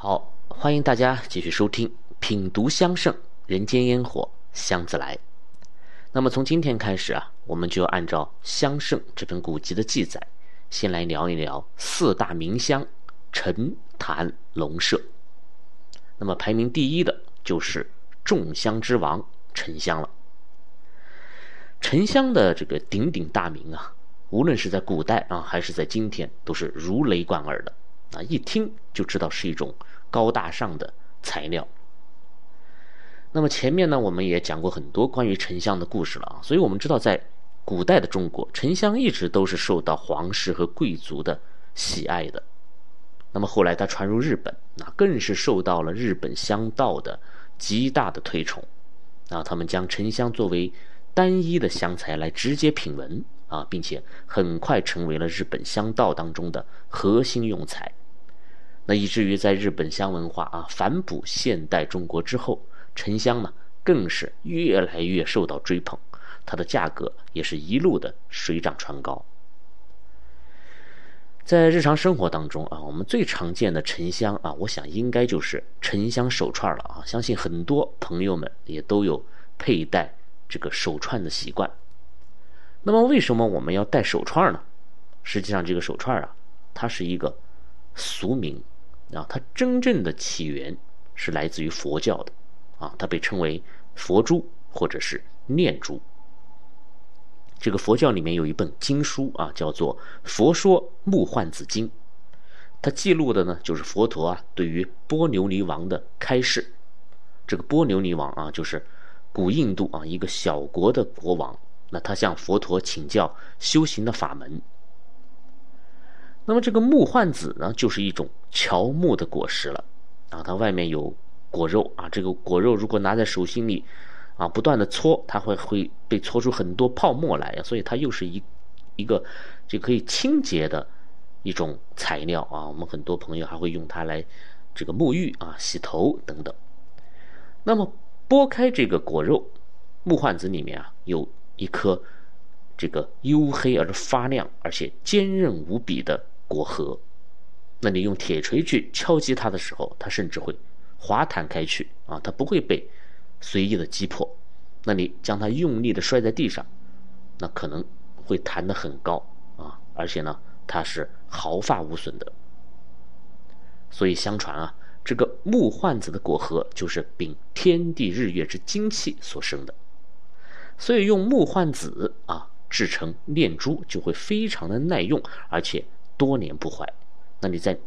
好，欢迎大家继续收听《品读香盛人间烟火香自来》。那么从今天开始啊，我们就按照香盛这本古籍的记载，先来聊一聊四大名香陈坛龙麝。那么排名第一的就是众香之王沉香了。沉香的这个鼎鼎大名啊，无论是在古代啊，还是在今天，都是如雷贯耳的啊，一听就知道是一种高大上的材料。那么前面呢，我们也讲过很多关于沉香的故事了啊，所以我们知道，在古代的中国，沉香一直都是受到皇室和贵族的喜爱的。那么后来它传入日本，那更是受到了日本香道的极大的推崇。啊，他们将沉香作为单一的香材来直接品闻啊，并且很快成为了日本香道当中的核心用材。那以至于在日本香文化啊反哺现代中国之后。沉香呢，更是越来越受到追捧，它的价格也是一路的水涨船高。在日常生活当中啊，我们最常见的沉香啊，我想应该就是沉香手串了啊。相信很多朋友们也都有佩戴这个手串的习惯。那么，为什么我们要戴手串呢？实际上，这个手串啊，它是一个俗名啊，它真正的起源是来自于佛教的。啊，它被称为佛珠或者是念珠。这个佛教里面有一本经书啊，叫做《佛说木幻子经》，它记录的呢就是佛陀啊对于波牛尼王的开示。这个波牛尼王啊，就是古印度啊一个小国的国王，那他向佛陀请教修行的法门。那么这个木幻子呢，就是一种乔木的果实了啊，它外面有。果肉啊，这个果肉如果拿在手心里，啊，不断的搓，它会会被搓出很多泡沫来，所以它又是一一个这可以清洁的一种材料啊。我们很多朋友还会用它来这个沐浴啊、洗头等等。那么剥开这个果肉，木患子里面啊有一颗这个黝黑而发亮而且坚韧无比的果核，那你用铁锤去敲击它的时候，它甚至会。滑弹开去啊，它不会被随意的击破。那你将它用力的摔在地上，那可能会弹得很高啊，而且呢，它是毫发无损的。所以相传啊，这个木幻子的果核就是禀天地日月之精气所生的，所以用木幻子啊制成念珠就会非常的耐用，而且多年不坏。那你在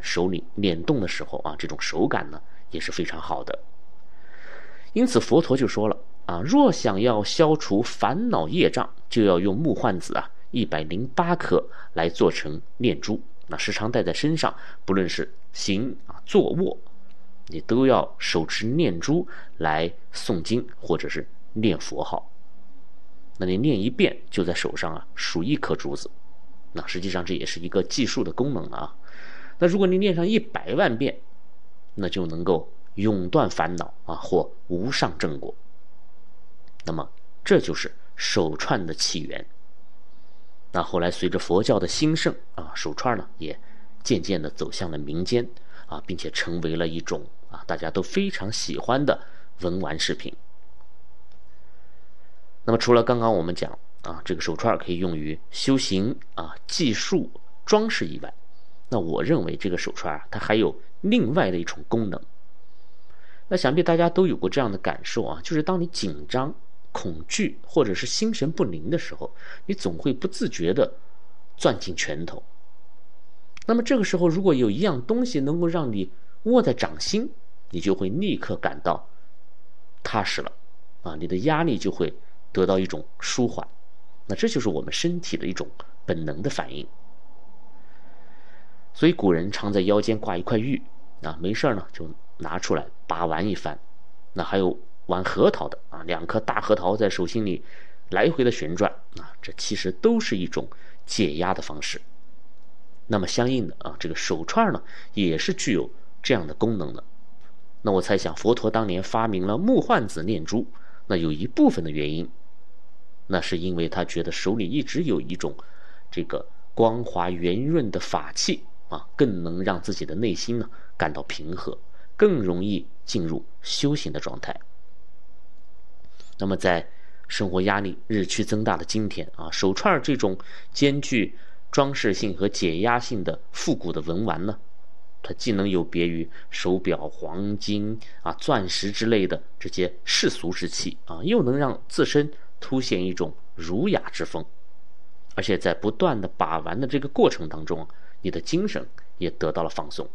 手里捻动的时候啊，这种手感呢？也是非常好的，因此佛陀就说了啊，若想要消除烦恼业障，就要用木幻子啊一百零八颗来做成念珠，那时常戴在身上，不论是行啊坐卧，你都要手持念珠来诵经或者是念佛号。那你念一遍就在手上啊数一颗珠子，那实际上这也是一个计数的功能啊。那如果你念上一百万遍。那就能够永断烦恼啊，或无上正果。那么，这就是手串的起源。那后来随着佛教的兴盛啊，手串呢也渐渐的走向了民间啊，并且成为了一种啊大家都非常喜欢的文玩饰品。那么，除了刚刚我们讲啊，这个手串可以用于修行啊、计数、装饰以外，那我认为这个手串啊，它还有。另外的一种功能，那想必大家都有过这样的感受啊，就是当你紧张、恐惧或者是心神不宁的时候，你总会不自觉的攥紧拳头。那么这个时候，如果有一样东西能够让你握在掌心，你就会立刻感到踏实了，啊，你的压力就会得到一种舒缓。那这就是我们身体的一种本能的反应。所以古人常在腰间挂一块玉，啊，没事呢就拿出来把玩一番。那还有玩核桃的啊，两颗大核桃在手心里来回的旋转，啊，这其实都是一种解压的方式。那么相应的啊，这个手串呢也是具有这样的功能的。那我猜想，佛陀当年发明了木幻子念珠，那有一部分的原因，那是因为他觉得手里一直有一种这个光滑圆润的法器。啊，更能让自己的内心呢感到平和，更容易进入修行的状态。那么在生活压力日趋增大的今天啊，手串这种兼具装饰性和解压性的复古的文玩呢，它既能有别于手表、黄金啊、钻石之类的这些世俗之气啊，又能让自身凸显一种儒雅之风，而且在不断的把玩的这个过程当中，你的精神也得到了放松。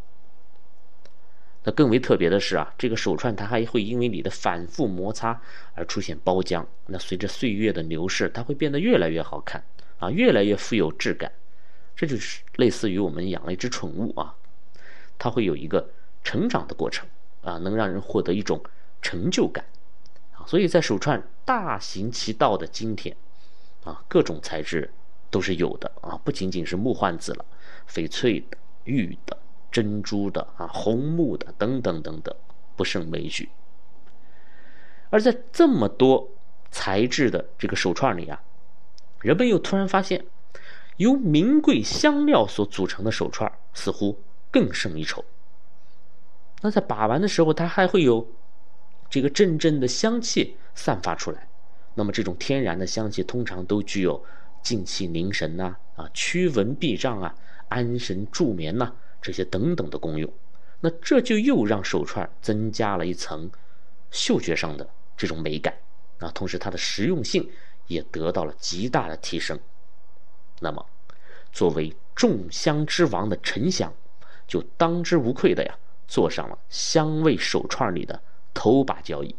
那更为特别的是啊，这个手串它还会因为你的反复摩擦而出现包浆。那随着岁月的流逝，它会变得越来越好看啊，越来越富有质感。这就是类似于我们养了一只宠物啊，它会有一个成长的过程啊，能让人获得一种成就感啊。所以在手串大行其道的今天啊，各种材质都是有的啊，不仅仅是木换子了，翡翠的、玉的。珍珠的啊，红木的等等等等，不胜枚举。而在这么多材质的这个手串里啊，人们又突然发现，由名贵香料所组成的手串似乎更胜一筹。那在把玩的时候，它还会有这个阵阵的香气散发出来。那么这种天然的香气通常都具有静气凝神呐、啊驱蚊避障啊、安神助眠呐。这些等等的功用，那这就又让手串增加了一层嗅觉上的这种美感啊，同时它的实用性也得到了极大的提升。那么，作为众香之王的沉香，就当之无愧的呀，坐上了香味手串里的头把交椅。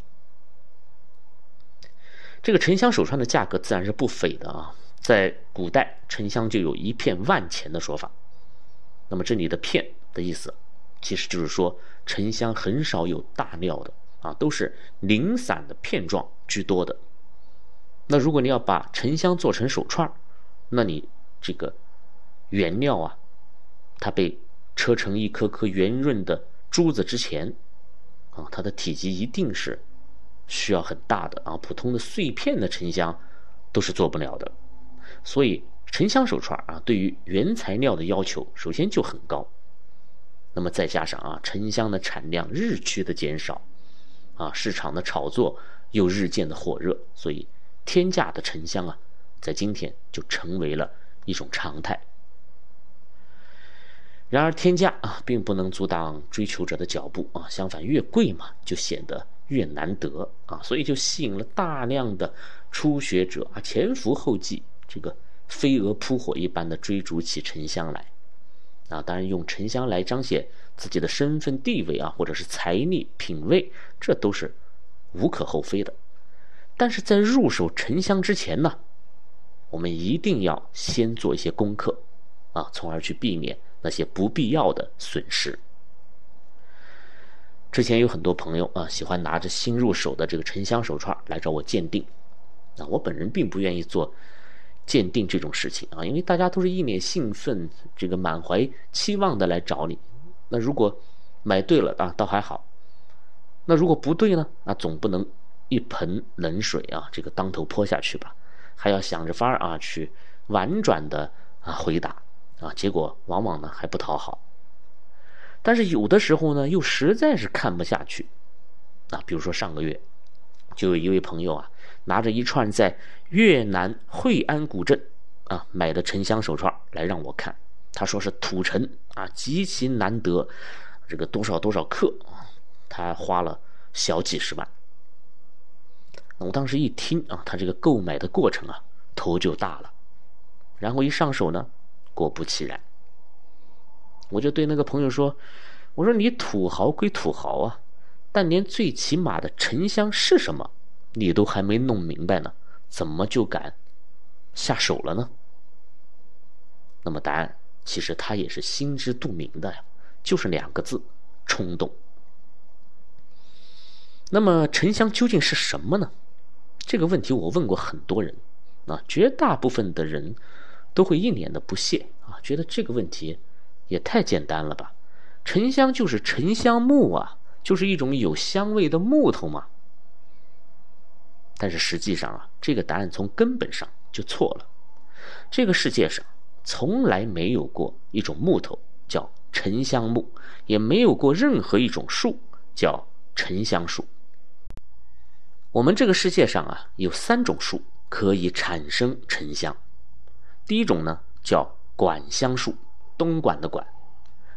这个沉香手串的价格自然是不菲的啊，在古代沉香就有一片万钱的说法。那么这里的“片”的意思，其实就是说沉香很少有大料的啊，都是零散的片状居多的。那如果你要把沉香做成手串那你这个原料啊，它被车成一颗颗圆润的珠子之前，啊，它的体积一定是需要很大的啊，普通的碎片的沉香都是做不了的，所以。沉香手串啊，对于原材料的要求首先就很高，那么再加上啊，沉香的产量日趋的减少，啊，市场的炒作又日渐的火热，所以天价的沉香啊，在今天就成为了一种常态。然而天价啊，并不能阻挡追求者的脚步啊，相反，越贵嘛，就显得越难得啊，所以就吸引了大量的初学者啊，前赴后继，这个。飞蛾扑火一般的追逐起沉香来，啊，当然用沉香来彰显自己的身份地位啊，或者是财力品味，这都是无可厚非的。但是在入手沉香之前呢，我们一定要先做一些功课，啊，从而去避免那些不必要的损失。之前有很多朋友啊，喜欢拿着新入手的这个沉香手串来找我鉴定，啊，我本人并不愿意做。鉴定这种事情啊，因为大家都是一脸兴奋，这个满怀期望的来找你。那如果买对了啊，倒还好；那如果不对呢，那总不能一盆冷水啊，这个当头泼下去吧？还要想着法儿啊，去婉转的啊回答啊，结果往往呢还不讨好。但是有的时候呢，又实在是看不下去啊，比如说上个月就有一位朋友啊。拿着一串在越南惠安古镇啊买的沉香手串来让我看，他说是土沉啊，极其难得，这个多少多少克，他花了小几十万。我当时一听啊，他这个购买的过程啊，头就大了，然后一上手呢，果不其然，我就对那个朋友说：“我说你土豪归土豪啊，但连最起码的沉香是什么？”你都还没弄明白呢，怎么就敢下手了呢？那么答案其实他也是心知肚明的呀，就是两个字：冲动。那么沉香究竟是什么呢？这个问题我问过很多人，啊，绝大部分的人都会一脸的不屑啊，觉得这个问题也太简单了吧？沉香就是沉香木啊，就是一种有香味的木头嘛。但是实际上啊，这个答案从根本上就错了。这个世界上从来没有过一种木头叫沉香木，也没有过任何一种树叫沉香树。我们这个世界上啊，有三种树可以产生沉香。第一种呢叫管香树，东莞的莞。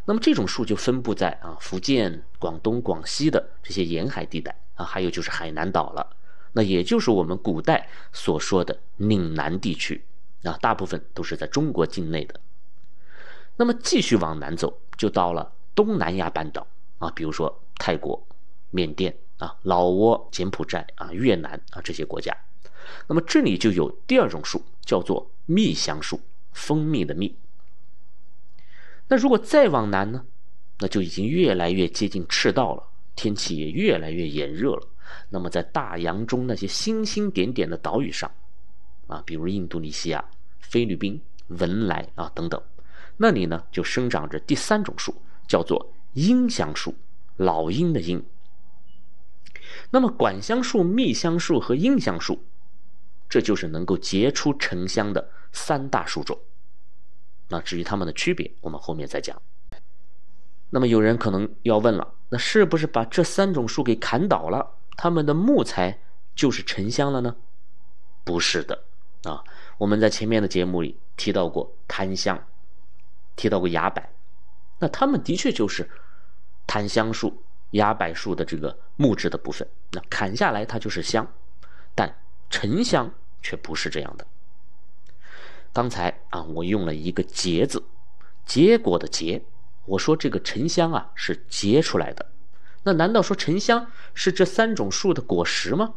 那么这种树就分布在啊福建、广东、广西的这些沿海地带啊，还有就是海南岛了。那也就是我们古代所说的岭南地区啊，大部分都是在中国境内的。那么继续往南走，就到了东南亚半岛啊，比如说泰国、缅甸啊、老挝、柬埔寨啊、越南啊这些国家。那么这里就有第二种树，叫做蜜香树，蜂蜜的蜜。那如果再往南呢，那就已经越来越接近赤道了，天气也越来越炎热了。那么在大洋中那些星星点点的岛屿上，啊，比如印度尼西亚、菲律宾、文莱啊等等，那里呢就生长着第三种树，叫做樱香树，老鹰的鹰。那么管香树、蜜香树和樱香树，这就是能够结出沉香的三大树种。那至于它们的区别，我们后面再讲。那么有人可能要问了，那是不是把这三种树给砍倒了？他们的木材就是沉香了呢？不是的啊！我们在前面的节目里提到过檀香，提到过崖柏，那他们的确就是檀香树、崖柏树的这个木质的部分。那砍下来它就是香，但沉香却不是这样的。刚才啊，我用了一个“结”字，结果的“结”，我说这个沉香啊是结出来的。那难道说沉香是这三种树的果实吗？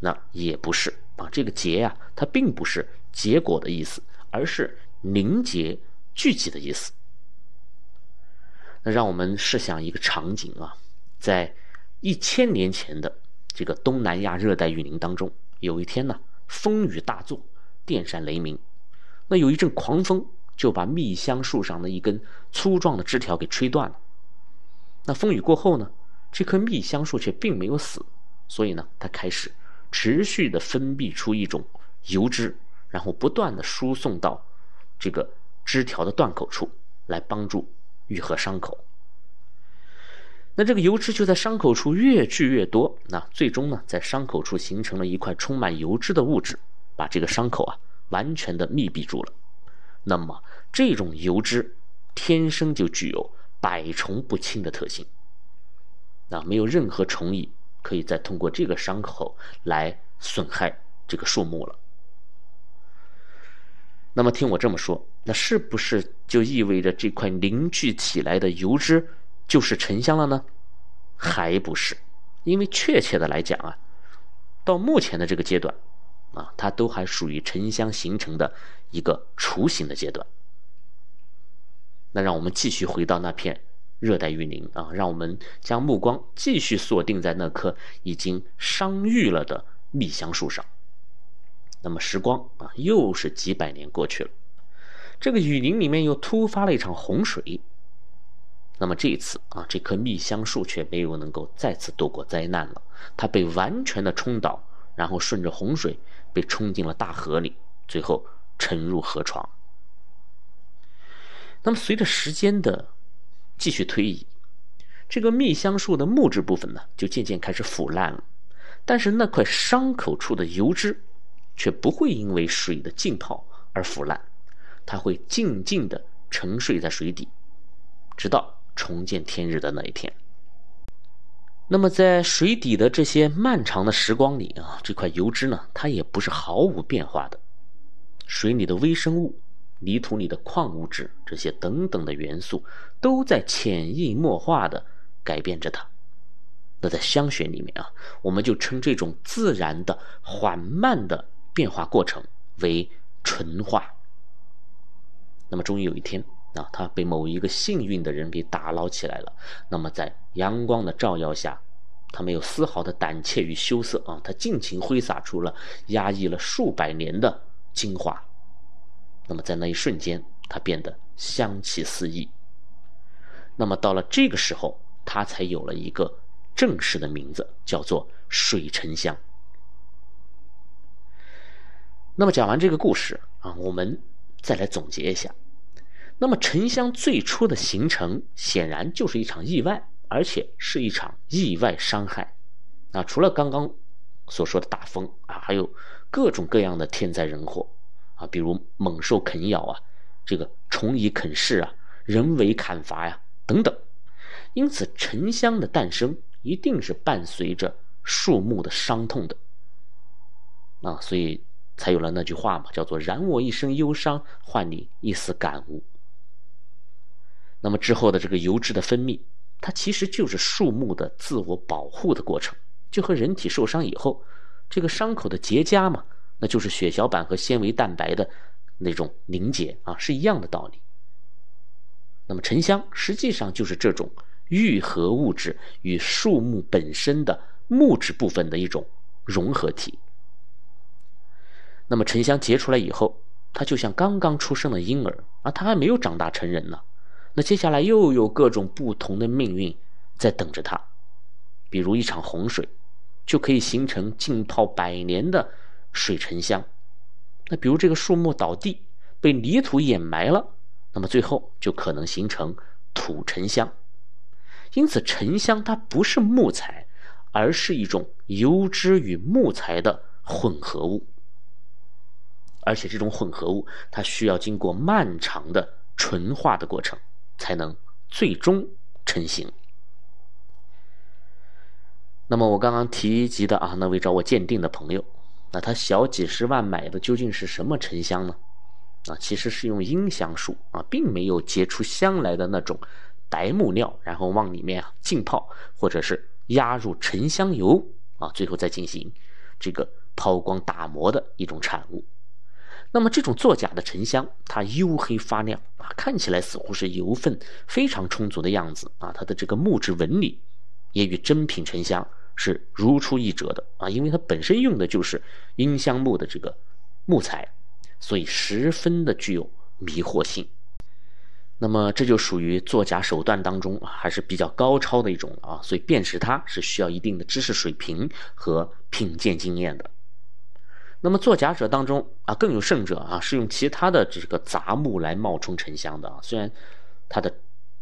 那也不是啊，这个结呀，它并不是结果的意思，而是凝结、聚集的意思。那让我们试想一个场景啊，在一千年前的这个东南亚热带雨林当中，有一天呢，风雨大作，电闪雷鸣，那有一阵狂风就把蜜香树上的一根粗壮的枝条给吹断了。那风雨过后呢？这棵蜜香树却并没有死，所以呢，它开始持续的分泌出一种油脂，然后不断的输送到这个枝条的断口处，来帮助愈合伤口。那这个油脂就在伤口处越聚越多，那最终呢，在伤口处形成了一块充满油脂的物质，把这个伤口啊完全的密闭住了。那么这种油脂天生就具有。百虫不侵的特性，那没有任何虫蚁可以再通过这个伤口来损害这个树木了。那么听我这么说，那是不是就意味着这块凝聚起来的油脂就是沉香了呢？还不是，因为确切的来讲啊，到目前的这个阶段，啊，它都还属于沉香形成的一个雏形的阶段。那让我们继续回到那片热带雨林啊，让我们将目光继续锁定在那棵已经伤愈了的蜜香树上。那么时光啊，又是几百年过去了，这个雨林里面又突发了一场洪水。那么这一次啊，这棵蜜香树却没有能够再次躲过灾难了，它被完全的冲倒，然后顺着洪水被冲进了大河里，最后沉入河床。那么，随着时间的继续推移，这个蜜香树的木质部分呢，就渐渐开始腐烂了。但是那块伤口处的油脂，却不会因为水的浸泡而腐烂，它会静静的沉睡在水底，直到重见天日的那一天。那么，在水底的这些漫长的时光里啊，这块油脂呢，它也不是毫无变化的，水里的微生物。泥土里的矿物质，这些等等的元素，都在潜移默化的改变着它。那在香学里面啊，我们就称这种自然的、缓慢的变化过程为纯化。那么终于有一天啊，它被某一个幸运的人给打捞起来了。那么在阳光的照耀下，它没有丝毫的胆怯与羞涩啊，它尽情挥洒出了压抑了数百年的精华。那么在那一瞬间，它变得香气四溢。那么到了这个时候，它才有了一个正式的名字，叫做水沉香。那么讲完这个故事啊，我们再来总结一下。那么沉香最初的形成显然就是一场意外，而且是一场意外伤害。啊，除了刚刚所说的大风啊，还有各种各样的天灾人祸啊，比如猛兽啃咬啊，这个虫蚁啃噬啊，人为砍伐呀等等。因此，沉香的诞生一定是伴随着树木的伤痛的。啊，所以才有了那句话嘛，叫做“燃我一生忧伤，换你一丝感悟”。那么之后的这个油脂的分泌，它其实就是树木的自我保护的过程，就和人体受伤以后，这个伤口的结痂嘛，那就是血小板和纤维蛋白的那种凝结啊，是一样的道理。那么沉香实际上就是这种愈合物质与树木本身的木质部分的一种融合体。那么沉香结出来以后，它就像刚刚出生的婴儿啊，它还没有长大成人呢。那接下来又有各种不同的命运在等着它，比如一场洪水，就可以形成浸泡百年的水沉香；那比如这个树木倒地被泥土掩埋了，那么最后就可能形成土沉香。因此，沉香它不是木材，而是一种油脂与木材的混合物。而且这种混合物，它需要经过漫长的纯化的过程，才能最终成型。那么我刚刚提及的啊，那位找我鉴定的朋友，那他小几十万买的究竟是什么沉香呢？啊，其实是用阴香树啊，并没有结出香来的那种白木料，然后往里面啊浸泡，或者是压入沉香油啊，最后再进行这个抛光打磨的一种产物。那么这种作假的沉香，它黝黑发亮啊，看起来似乎是油分非常充足的样子啊，它的这个木质纹理也与真品沉香是如出一辙的啊，因为它本身用的就是阴香木的这个木材，所以十分的具有迷惑性。那么这就属于作假手段当中啊，还是比较高超的一种啊，所以辨识它是需要一定的知识水平和品鉴经验的。那么作假者当中啊，更有甚者啊，是用其他的这个杂木来冒充沉香的啊。虽然它的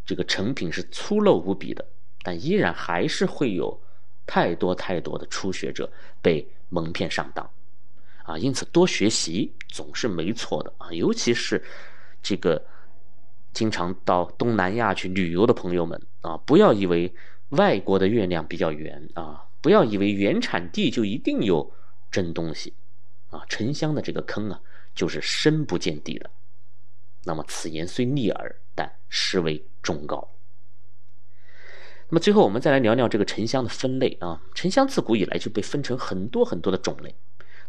这个成品是粗陋无比的，但依然还是会有太多太多的初学者被蒙骗上当啊。因此，多学习总是没错的啊。尤其是这个经常到东南亚去旅游的朋友们啊，不要以为外国的月亮比较圆啊，不要以为原产地就一定有真东西。啊，沉香的这个坑啊，就是深不见底的。那么此言虽逆耳，但实为忠告。那么最后我们再来聊聊这个沉香的分类啊。沉香自古以来就被分成很多很多的种类。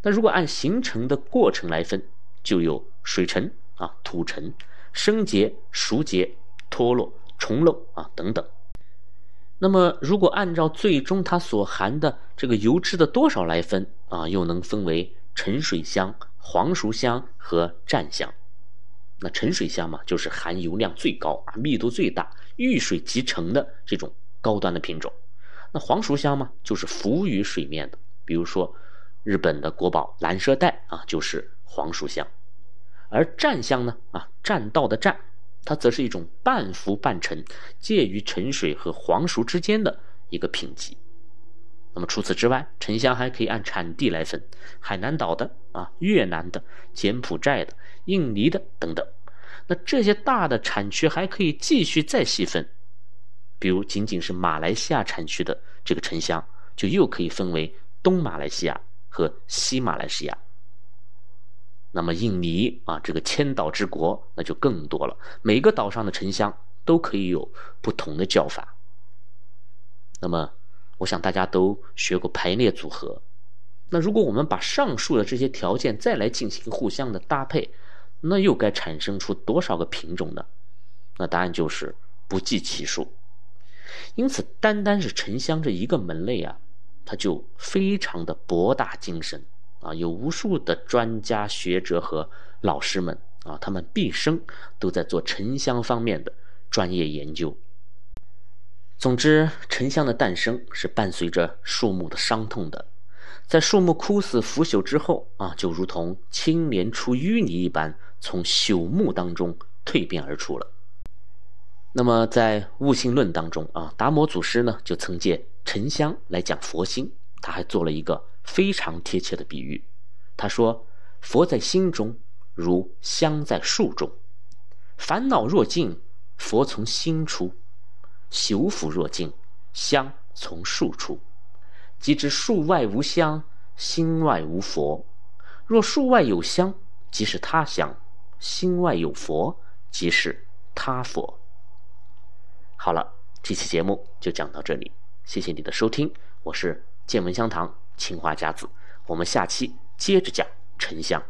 那如果按形成的过程来分，就有水沉啊、土沉、生结、熟结、脱落、重漏啊等等。那么如果按照最终它所含的这个油脂的多少来分啊，又能分为。沉水香、黄熟香和湛香，那沉水香嘛，就是含油量最高啊、密度最大、遇水即成的这种高端的品种。那黄熟香嘛，就是浮于水面的，比如说日本的国宝蓝蛇带啊，就是黄熟香。而湛香呢，啊，栈道的栈，它则是一种半浮半沉，介于沉水和黄熟之间的一个品级。那么除此之外，沉香还可以按产地来分，海南岛的啊、越南的、柬埔寨的、印尼的等等。那这些大的产区还可以继续再细分，比如仅仅是马来西亚产区的这个沉香，就又可以分为东马来西亚和西马来西亚。那么印尼啊，这个千岛之国，那就更多了，每个岛上的沉香都可以有不同的叫法。那么。我想大家都学过排列组合，那如果我们把上述的这些条件再来进行互相的搭配，那又该产生出多少个品种呢？那答案就是不计其数。因此，单单是沉香这一个门类啊，它就非常的博大精深啊，有无数的专家学者和老师们啊，他们毕生都在做沉香方面的专业研究。总之，沉香的诞生是伴随着树木的伤痛的，在树木枯死腐朽之后啊，就如同青莲出淤泥一般，从朽木当中蜕变而出了。那么在悟性论当中啊，达摩祖师呢就曾借沉香来讲佛心，他还做了一个非常贴切的比喻。他说：“佛在心中，如香在树中。烦恼若尽，佛从心出；修福若尽，香从树出。即知树外无香，心外无佛。若树外有香，即是他香；心外有佛，即是他佛。”好了，这期节目就讲到这里，谢谢你的收听，我是见闻香堂青花家子，我们下期接着讲沉香。